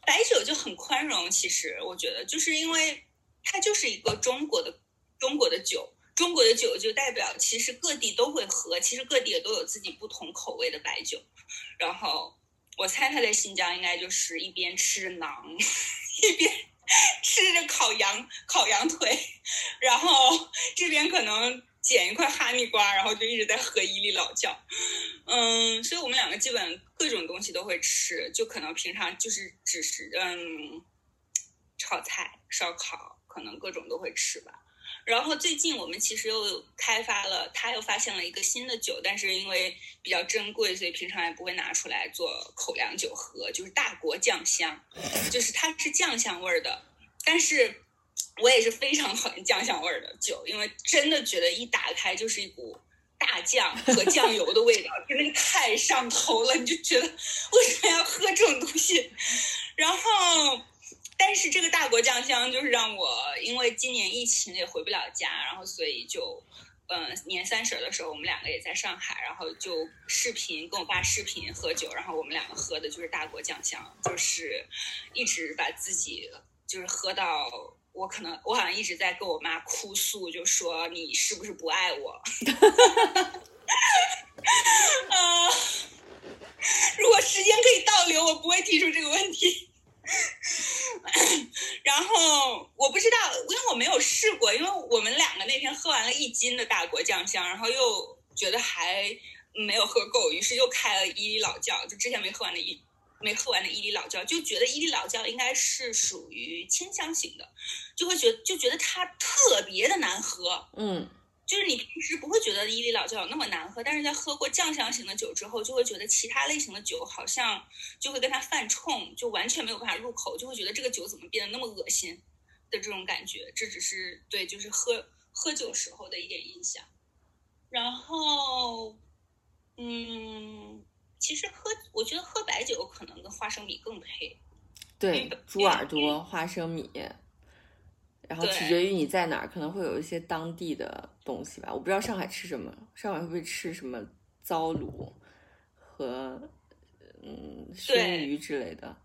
白酒，就很宽容。其实我觉得，就是因为它就是一个中国的中国的酒，中国的酒就代表其实各地都会喝，其实各地也都有自己不同口味的白酒。然后我猜他在新疆应该就是一边吃馕，一边吃着烤羊烤羊腿，然后这边可能。捡一块哈密瓜，然后就一直在喝伊利老窖，嗯，所以我们两个基本各种东西都会吃，就可能平常就是只是嗯，炒菜、烧烤，可能各种都会吃吧。然后最近我们其实又开发了，他又发现了一个新的酒，但是因为比较珍贵，所以平常也不会拿出来做口粮酒喝，就是大国酱香，就是它是酱香味儿的，但是。我也是非常讨厌酱香味儿的酒，因为真的觉得一打开就是一股大酱和酱油的味道，真的太上头了，你就觉得为什么要喝这种东西？酱香就是让我，因为今年疫情也回不了家，然后所以就，嗯，年三十的时候我们两个也在上海，然后就视频跟我爸视频喝酒，然后我们两个喝的就是大国酱香，就是一直把自己就是喝到。我可能我好像一直在跟我妈哭诉，就说你是不是不爱我？啊，如果时间可以倒流，我不会提出这个问题。然后我不知道，因为我没有试过，因为我们两个那天喝完了一斤的大国酱香，然后又觉得还没有喝够，于是又开了伊犁老窖，就之前没喝完的伊没喝完的伊犁老窖，就觉得伊犁老窖应该是属于清香型的，就会觉就觉得它特别的难喝，嗯。就是你平时不会觉得伊犁老窖有那么难喝，但是在喝过酱香型的酒之后，就会觉得其他类型的酒好像就会跟它犯冲，就完全没有办法入口，就会觉得这个酒怎么变得那么恶心的这种感觉。这只是对，就是喝喝酒时候的一点印象。然后，嗯，其实喝，我觉得喝白酒可能跟花生米更配。对，猪耳朵、花生米。然后取决于你在哪儿，可能会有一些当地的东西吧。我不知道上海吃什么，上海会不会吃什么糟卤和嗯熏鱼之类的？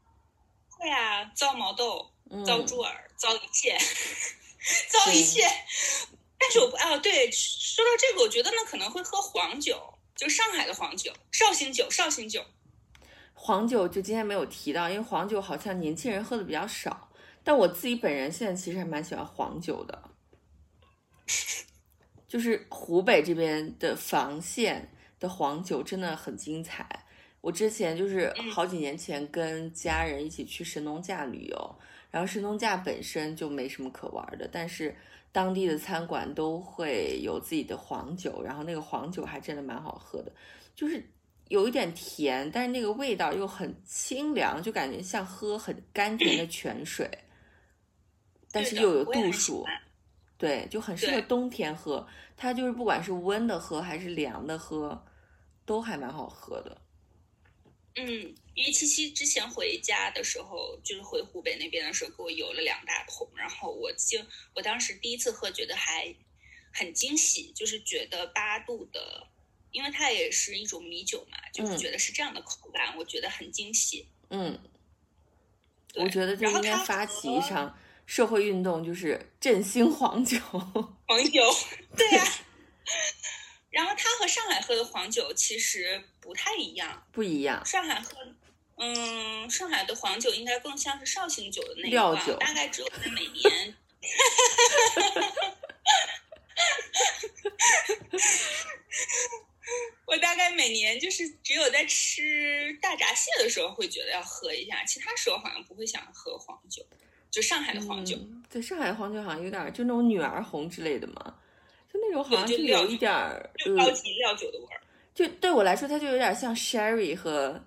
会啊，糟毛豆、糟猪耳、糟一切，糟一切。但是我不哦，对，说到这个，我觉得呢可能会喝黄酒，就上海的黄酒，绍兴酒，绍兴酒。黄酒就今天没有提到，因为黄酒好像年轻人喝的比较少。但我自己本人现在其实还蛮喜欢黄酒的，就是湖北这边的房县的黄酒真的很精彩。我之前就是好几年前跟家人一起去神农架旅游，然后神农架本身就没什么可玩的，但是当地的餐馆都会有自己的黄酒，然后那个黄酒还真的蛮好喝的，就是有一点甜，但是那个味道又很清凉，就感觉像喝很甘甜的泉水。但是又有度数，对，就很适合冬天喝。它就是不管是温的喝还是凉的喝，都还蛮好喝的。嗯，因为七七之前回家的时候，就是回湖北那边的时候，给我邮了两大桶，然后我就我当时第一次喝，觉得还很惊喜，就是觉得八度的，因为它也是一种米酒嘛，就是觉得是这样的口感，我觉得很惊喜。嗯，我觉得就应该发起一场。社会运动就是振兴黄酒，黄酒，对呀。然后它和上海喝的黄酒其实不太一样，不一样。上海喝，嗯，上海的黄酒应该更像是绍兴酒的那料酒，大概只有在每年。我大概每年就是只有在吃大闸蟹的时候会觉得要喝一下，其他时候好像不会想喝黄酒。就上海的黄酒，对上海的黄酒好像有点就那种女儿红之类的嘛，就那种好像是有一点儿高级料酒的味儿。就对我来说，它就有点像 sherry 和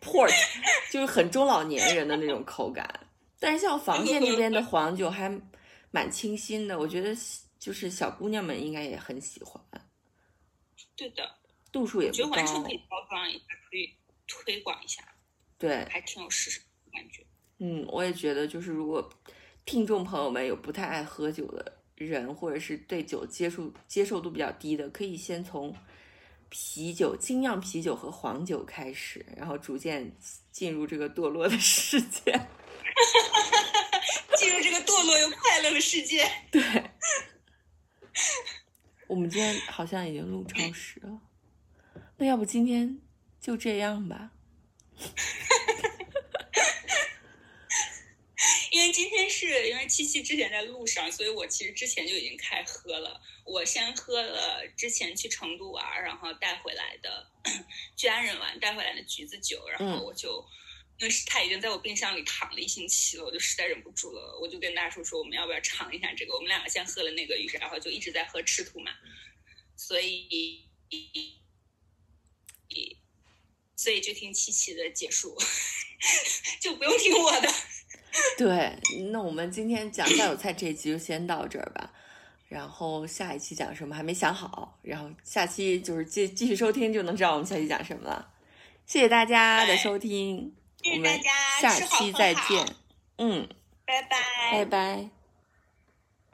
port，就是很中老年人的那种口感。但是像房县这边的黄酒还蛮清新的，我觉得就是小姑娘们应该也很喜欢。对的，度数也不高。完全可以包装一下，可以推广一下。对，还挺有市场感觉。嗯，我也觉得，就是如果听众朋友们有不太爱喝酒的人，或者是对酒接触接受度比较低的，可以先从啤酒、精酿啤酒和黄酒开始，然后逐渐进入这个堕落的世界，进入这个堕落又快乐的世界。对，我们今天好像已经录超时了，那要不今天就这样吧。因为今天是因为七七之前在路上，所以我其实之前就已经开喝了。我先喝了之前去成都玩，然后带回来的 去安仁玩带回来的橘子酒，然后我就因为是他已经在我冰箱里躺了一星期了，我就实在忍不住了，我就跟大叔说我们要不要尝一下这个？我们两个先喝了那个，于是然后就一直在喝赤兔嘛，所以 所以就听七七的结束，就不用听我的。对，那我们今天讲下酒菜这一期就先到这儿吧，然后下一期讲什么还没想好，然后下期就是继继续收听就能知道我们下期讲什么了。谢谢大家的收听，我们下期再见。嗯，拜拜，拜拜。